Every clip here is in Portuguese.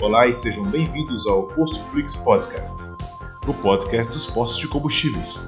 Olá e sejam bem-vindos ao Posto Flix Podcast, o podcast dos postos de combustíveis.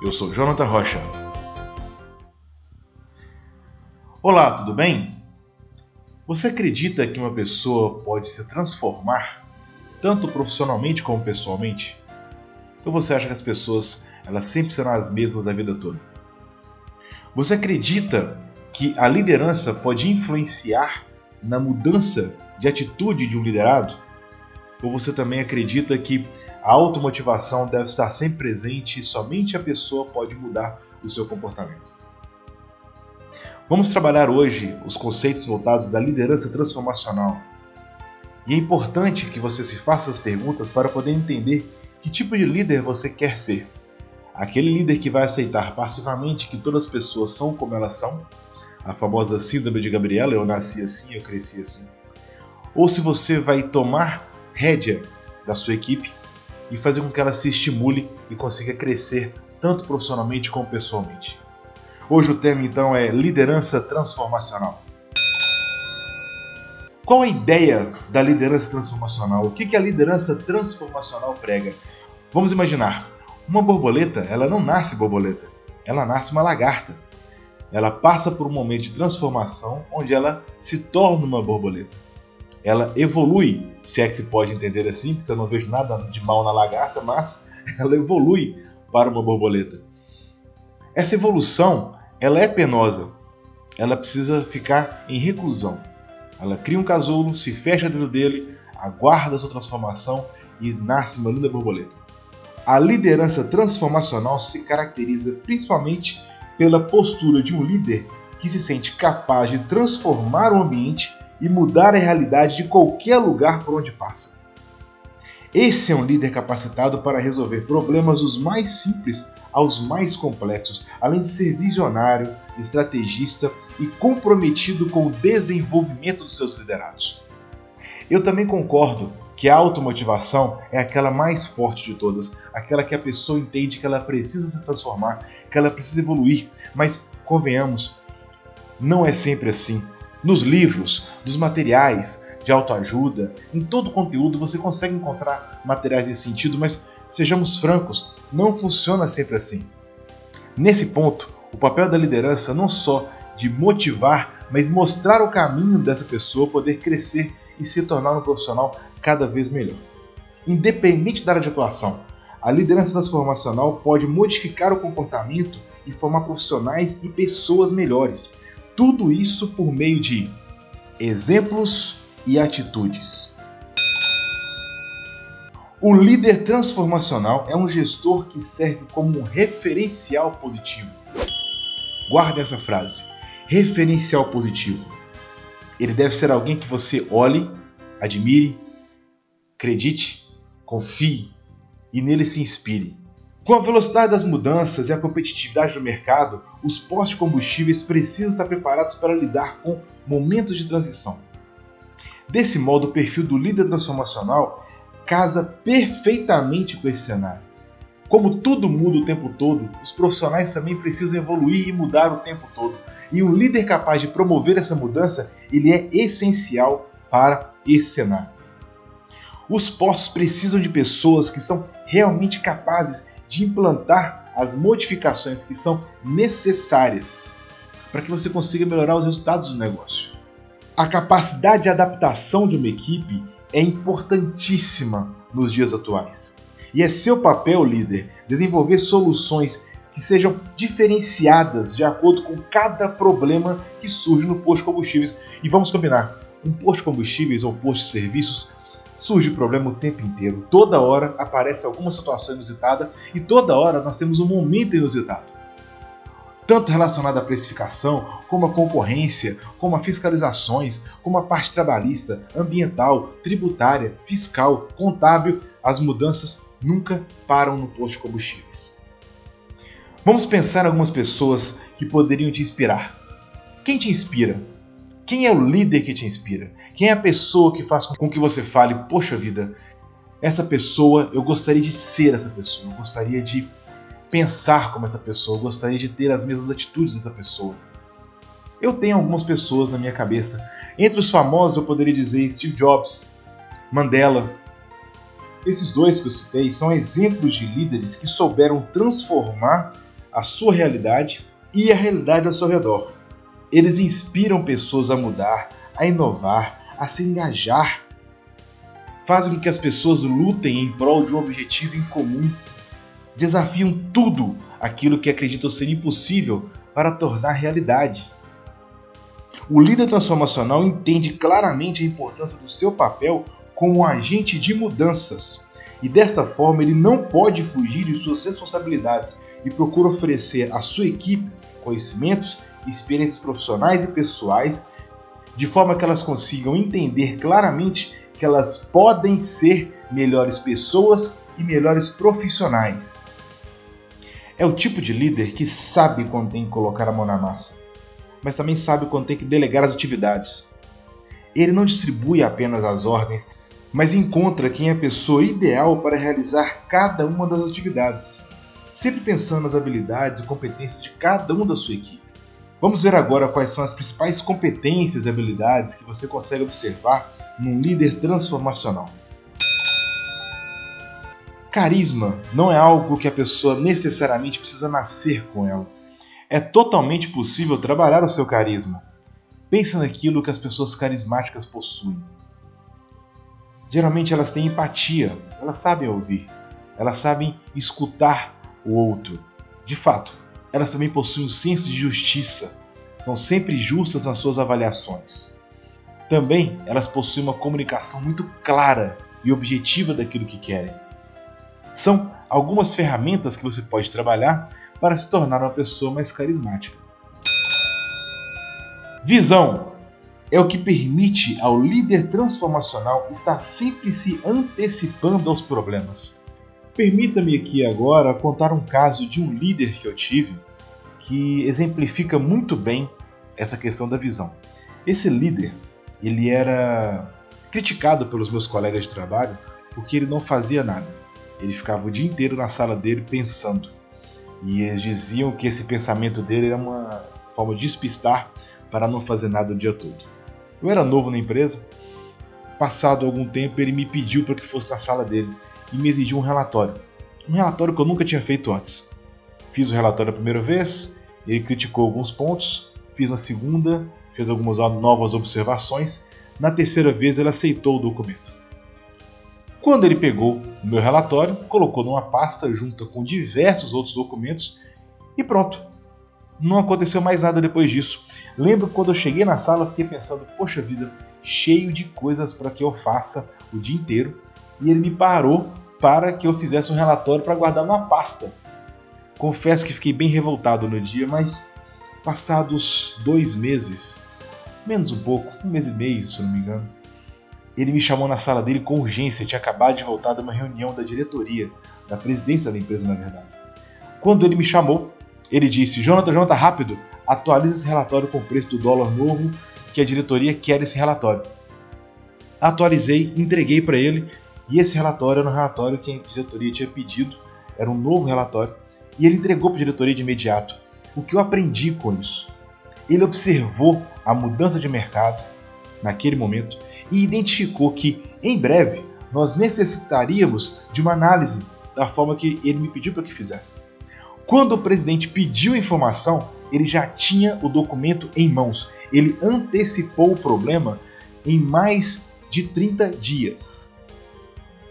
Eu sou Jonathan Rocha. Olá, tudo bem? Você acredita que uma pessoa pode se transformar tanto profissionalmente como pessoalmente? Ou você acha que as pessoas elas sempre serão as mesmas a vida toda? Você acredita que a liderança pode influenciar na mudança de atitude de um liderado? Ou você também acredita que a automotivação deve estar sempre presente e somente a pessoa pode mudar o seu comportamento? Vamos trabalhar hoje os conceitos voltados da liderança transformacional. E é importante que você se faça as perguntas para poder entender que tipo de líder você quer ser. Aquele líder que vai aceitar passivamente que todas as pessoas são como elas são, a famosa síndrome de Gabriela, eu nasci assim, eu cresci assim. Ou se você vai tomar rédea da sua equipe e fazer com que ela se estimule e consiga crescer tanto profissionalmente como pessoalmente. Hoje o tema então é liderança transformacional. Qual a ideia da liderança transformacional? O que a liderança transformacional prega? Vamos imaginar, uma borboleta, ela não nasce borboleta, ela nasce uma lagarta. Ela passa por um momento de transformação onde ela se torna uma borboleta. Ela evolui, se é que se pode entender assim, porque eu não vejo nada de mal na lagarta, mas ela evolui para uma borboleta. Essa evolução, ela é penosa. Ela precisa ficar em reclusão. Ela cria um casulo, se fecha dentro dele, aguarda sua transformação e nasce uma linda borboleta. A liderança transformacional se caracteriza principalmente pela postura de um líder que se sente capaz de transformar o ambiente e mudar a realidade de qualquer lugar por onde passa. Esse é um líder capacitado para resolver problemas dos mais simples aos mais complexos, além de ser visionário, estrategista e comprometido com o desenvolvimento dos seus liderados. Eu também concordo que a automotivação é aquela mais forte de todas, aquela que a pessoa entende que ela precisa se transformar, que ela precisa evoluir, mas convenhamos, não é sempre assim. Nos livros, dos materiais de autoajuda, em todo o conteúdo você consegue encontrar materiais nesse sentido, mas sejamos francos, não funciona sempre assim. Nesse ponto, o papel da liderança não só de motivar, mas mostrar o caminho dessa pessoa poder crescer e se tornar um profissional cada vez melhor. Independente da área de atuação, a liderança transformacional pode modificar o comportamento e formar profissionais e pessoas melhores. Tudo isso por meio de exemplos e atitudes. O líder transformacional é um gestor que serve como um referencial positivo. Guarde essa frase: referencial positivo. Ele deve ser alguém que você olhe, admire, acredite, confie e nele se inspire. Com a velocidade das mudanças e a competitividade do mercado, os postos de combustíveis precisam estar preparados para lidar com momentos de transição. Desse modo, o perfil do líder transformacional casa perfeitamente com esse cenário. Como tudo muda o tempo todo, os profissionais também precisam evoluir e mudar o tempo todo. E um líder capaz de promover essa mudança, ele é essencial para esse cenário. Os postos precisam de pessoas que são realmente capazes de implantar as modificações que são necessárias para que você consiga melhorar os resultados do negócio. A capacidade de adaptação de uma equipe é importantíssima nos dias atuais. E é seu papel, líder, desenvolver soluções que sejam diferenciadas de acordo com cada problema que surge no posto de combustíveis. E vamos combinar, um posto de combustíveis ou um posto de serviços surge problema o tempo inteiro. Toda hora aparece alguma situação inusitada e toda hora nós temos um momento inusitado. Tanto relacionado à precificação, como à concorrência, como a fiscalizações, como a parte trabalhista, ambiental, tributária, fiscal, contábil, as mudanças nunca param no posto de combustíveis. Vamos pensar em algumas pessoas que poderiam te inspirar. Quem te inspira? Quem é o líder que te inspira? Quem é a pessoa que faz com que você fale, poxa vida, essa pessoa, eu gostaria de ser essa pessoa, eu gostaria de pensar como essa pessoa, eu gostaria de ter as mesmas atitudes dessa pessoa. Eu tenho algumas pessoas na minha cabeça Entre os famosos eu poderia dizer Steve Jobs, Mandela. Esses dois que eu citei são exemplos de líderes que souberam transformar a sua realidade e a realidade ao seu redor. Eles inspiram pessoas a mudar, a inovar, a se engajar. Fazem com que as pessoas lutem em prol de um objetivo em comum. Desafiam tudo aquilo que acreditam ser impossível para tornar realidade. O líder transformacional entende claramente a importância do seu papel como agente de mudanças e dessa forma ele não pode fugir de suas responsabilidades e procura oferecer à sua equipe conhecimentos, experiências profissionais e pessoais de forma que elas consigam entender claramente que elas podem ser melhores pessoas e melhores profissionais. É o tipo de líder que sabe quando tem que colocar a mão na massa, mas também sabe quando tem que delegar as atividades. Ele não distribui apenas as ordens, mas encontra quem é a pessoa ideal para realizar cada uma das atividades, sempre pensando nas habilidades e competências de cada um da sua equipe. Vamos ver agora quais são as principais competências e habilidades que você consegue observar num líder transformacional. Carisma não é algo que a pessoa necessariamente precisa nascer com ela. É totalmente possível trabalhar o seu carisma. Pensa naquilo que as pessoas carismáticas possuem. Geralmente elas têm empatia, elas sabem ouvir, elas sabem escutar o outro. De fato, elas também possuem um senso de justiça, são sempre justas nas suas avaliações. Também elas possuem uma comunicação muito clara e objetiva daquilo que querem. São algumas ferramentas que você pode trabalhar para se tornar uma pessoa mais carismática. Visão é o que permite ao líder transformacional estar sempre se antecipando aos problemas. Permita-me aqui agora contar um caso de um líder que eu tive que exemplifica muito bem essa questão da visão. Esse líder, ele era criticado pelos meus colegas de trabalho porque ele não fazia nada. Ele ficava o dia inteiro na sala dele pensando. E eles diziam que esse pensamento dele era uma forma de despistar para não fazer nada o dia todo. Eu era novo na empresa. Passado algum tempo, ele me pediu para que fosse na sala dele e me exigiu um relatório. Um relatório que eu nunca tinha feito antes. Fiz o relatório a primeira vez, ele criticou alguns pontos, fiz na segunda, fez algumas novas observações. Na terceira vez, ele aceitou o documento. Quando ele pegou o meu relatório, colocou numa pasta junto com diversos outros documentos e pronto. Não aconteceu mais nada depois disso. Lembro quando eu cheguei na sala, fiquei pensando: poxa vida, cheio de coisas para que eu faça o dia inteiro. E ele me parou para que eu fizesse um relatório para guardar numa pasta. Confesso que fiquei bem revoltado no dia, mas passados dois meses, menos um pouco, um mês e meio, se não me engano, ele me chamou na sala dele com urgência. Tinha acabado de voltar de uma reunião da diretoria, da presidência da empresa, na verdade. Quando ele me chamou, ele disse: Jonathan, Jonathan, rápido, atualize esse relatório com o preço do dólar novo, que a diretoria quer esse relatório. Atualizei, entreguei para ele, e esse relatório era um relatório que a diretoria tinha pedido, era um novo relatório, e ele entregou para a diretoria de imediato. O que eu aprendi com isso? Ele observou a mudança de mercado naquele momento e identificou que, em breve, nós necessitaríamos de uma análise da forma que ele me pediu para que fizesse. Quando o presidente pediu informação, ele já tinha o documento em mãos. Ele antecipou o problema em mais de 30 dias.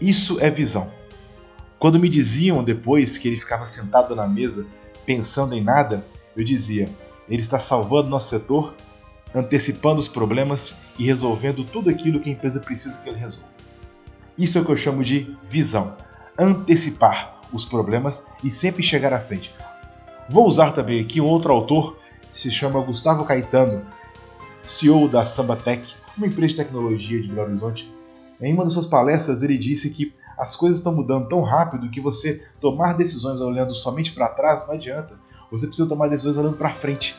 Isso é visão. Quando me diziam depois que ele ficava sentado na mesa pensando em nada, eu dizia: ele está salvando nosso setor, antecipando os problemas e resolvendo tudo aquilo que a empresa precisa que ele resolva. Isso é o que eu chamo de visão. Antecipar os problemas e sempre chegar à frente. Vou usar também aqui um outro autor, se chama Gustavo Caetano, CEO da Sambatec, uma empresa de tecnologia de Belo Horizonte. Em uma de suas palestras, ele disse que as coisas estão mudando tão rápido que você tomar decisões olhando somente para trás não adianta. Você precisa tomar decisões olhando para frente.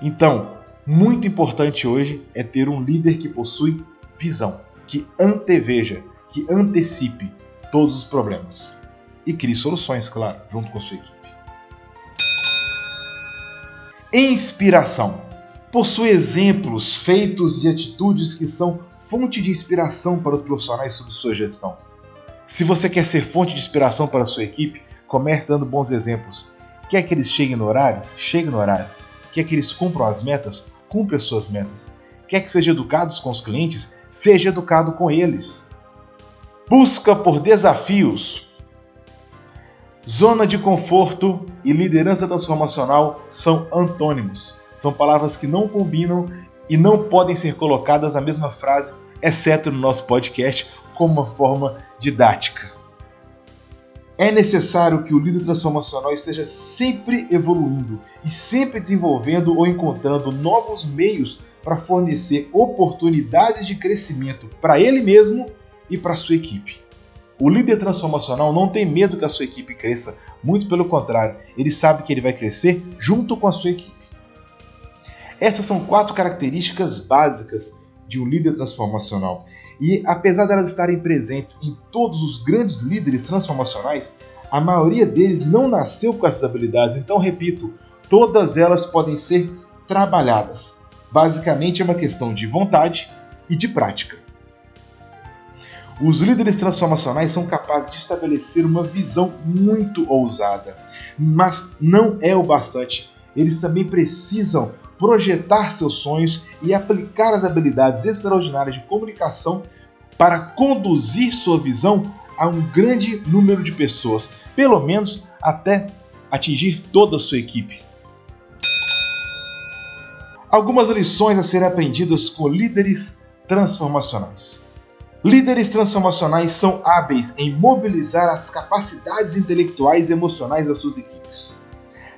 Então, muito importante hoje é ter um líder que possui visão, que anteveja, que antecipe todos os problemas e crie soluções, claro, junto com sua equipe. Inspiração. Possui exemplos feitos de atitudes que são fonte de inspiração para os profissionais sob sua gestão. Se você quer ser fonte de inspiração para a sua equipe, comece dando bons exemplos. Quer que eles cheguem no horário? Chegue no horário. Quer que eles cumpram as metas? Cumpra as suas metas. Quer que seja educados com os clientes? Seja educado com eles. Busca por desafios. Zona de conforto e liderança transformacional são antônimos. São palavras que não combinam e não podem ser colocadas na mesma frase, exceto no nosso podcast, como uma forma didática. É necessário que o líder transformacional esteja sempre evoluindo e sempre desenvolvendo ou encontrando novos meios para fornecer oportunidades de crescimento para ele mesmo e para sua equipe. O líder transformacional não tem medo que a sua equipe cresça, muito pelo contrário, ele sabe que ele vai crescer junto com a sua equipe. Essas são quatro características básicas de um líder transformacional. E apesar delas estarem presentes em todos os grandes líderes transformacionais, a maioria deles não nasceu com essas habilidades. Então, repito, todas elas podem ser trabalhadas. Basicamente é uma questão de vontade e de prática. Os líderes transformacionais são capazes de estabelecer uma visão muito ousada, mas não é o bastante. Eles também precisam projetar seus sonhos e aplicar as habilidades extraordinárias de comunicação para conduzir sua visão a um grande número de pessoas, pelo menos até atingir toda a sua equipe. Algumas lições a serem aprendidas com líderes transformacionais. Líderes transformacionais são hábeis em mobilizar as capacidades intelectuais e emocionais das suas equipes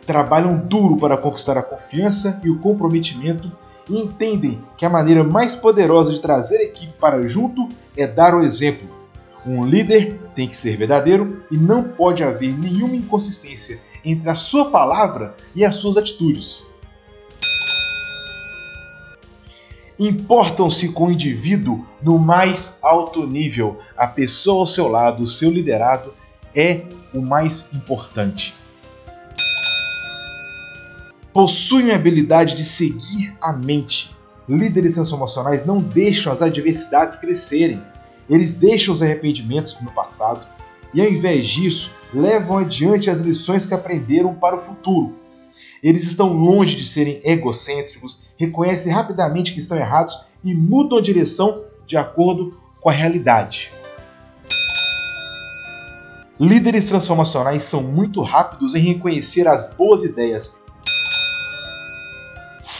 trabalham duro para conquistar a confiança e o comprometimento e entendem que a maneira mais poderosa de trazer a equipe para junto é dar o exemplo. Um líder tem que ser verdadeiro e não pode haver nenhuma inconsistência entre a sua palavra e as suas atitudes. Importam-se com o indivíduo no mais alto nível. A pessoa ao seu lado, o seu liderado, é o mais importante possuem a habilidade de seguir a mente. Líderes transformacionais não deixam as adversidades crescerem, eles deixam os arrependimentos no passado e, ao invés disso, levam adiante as lições que aprenderam para o futuro. Eles estão longe de serem egocêntricos, reconhecem rapidamente que estão errados e mudam a direção de acordo com a realidade. Líderes transformacionais são muito rápidos em reconhecer as boas ideias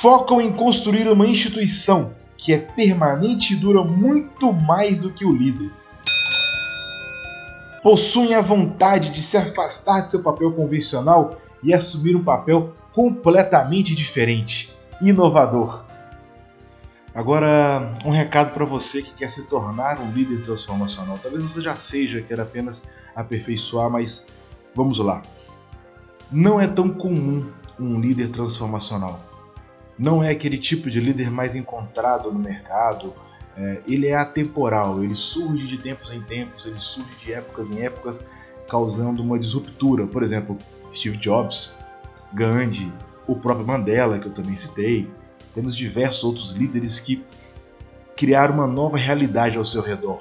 focam em construir uma instituição que é permanente e dura muito mais do que o líder. Possuem a vontade de se afastar de seu papel convencional e assumir um papel completamente diferente, inovador. Agora, um recado para você que quer se tornar um líder transformacional. Talvez você já seja, quer apenas aperfeiçoar, mas vamos lá. Não é tão comum um líder transformacional não é aquele tipo de líder mais encontrado no mercado. É, ele é atemporal, ele surge de tempos em tempos, ele surge de épocas em épocas, causando uma disruptura. Por exemplo, Steve Jobs, Gandhi, o próprio Mandela, que eu também citei. Temos diversos outros líderes que criaram uma nova realidade ao seu redor.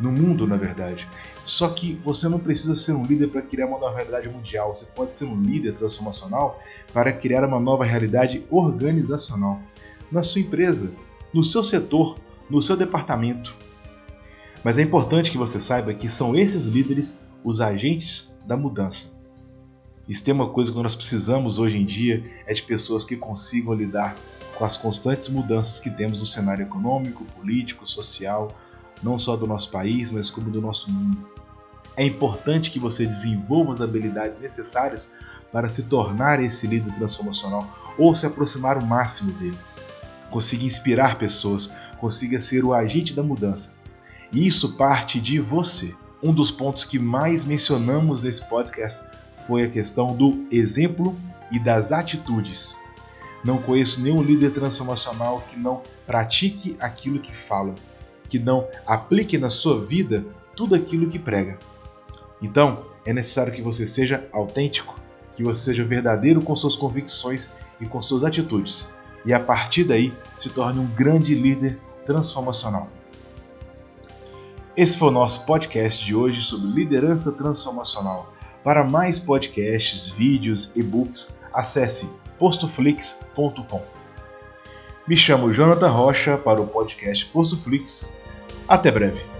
No mundo, na verdade. Só que você não precisa ser um líder para criar uma nova realidade mundial. Você pode ser um líder transformacional para criar uma nova realidade organizacional na sua empresa, no seu setor, no seu departamento. Mas é importante que você saiba que são esses líderes os agentes da mudança. E se tem uma coisa que nós precisamos hoje em dia é de pessoas que consigam lidar com as constantes mudanças que temos no cenário econômico, político, social, não só do nosso país, mas como do nosso mundo. É importante que você desenvolva as habilidades necessárias para se tornar esse líder transformacional ou se aproximar o máximo dele. Consiga inspirar pessoas, consiga ser o agente da mudança. E isso parte de você. Um dos pontos que mais mencionamos nesse podcast foi a questão do exemplo e das atitudes. Não conheço nenhum líder transformacional que não pratique aquilo que fala, que não aplique na sua vida tudo aquilo que prega. Então, é necessário que você seja autêntico, que você seja verdadeiro com suas convicções e com suas atitudes. e a partir daí se torne um grande líder transformacional. Esse foi o nosso podcast de hoje sobre liderança transformacional. Para mais podcasts, vídeos, e-books, acesse postoflix.com. Me chamo Jonathan Rocha para o podcast Postoflix. Até breve.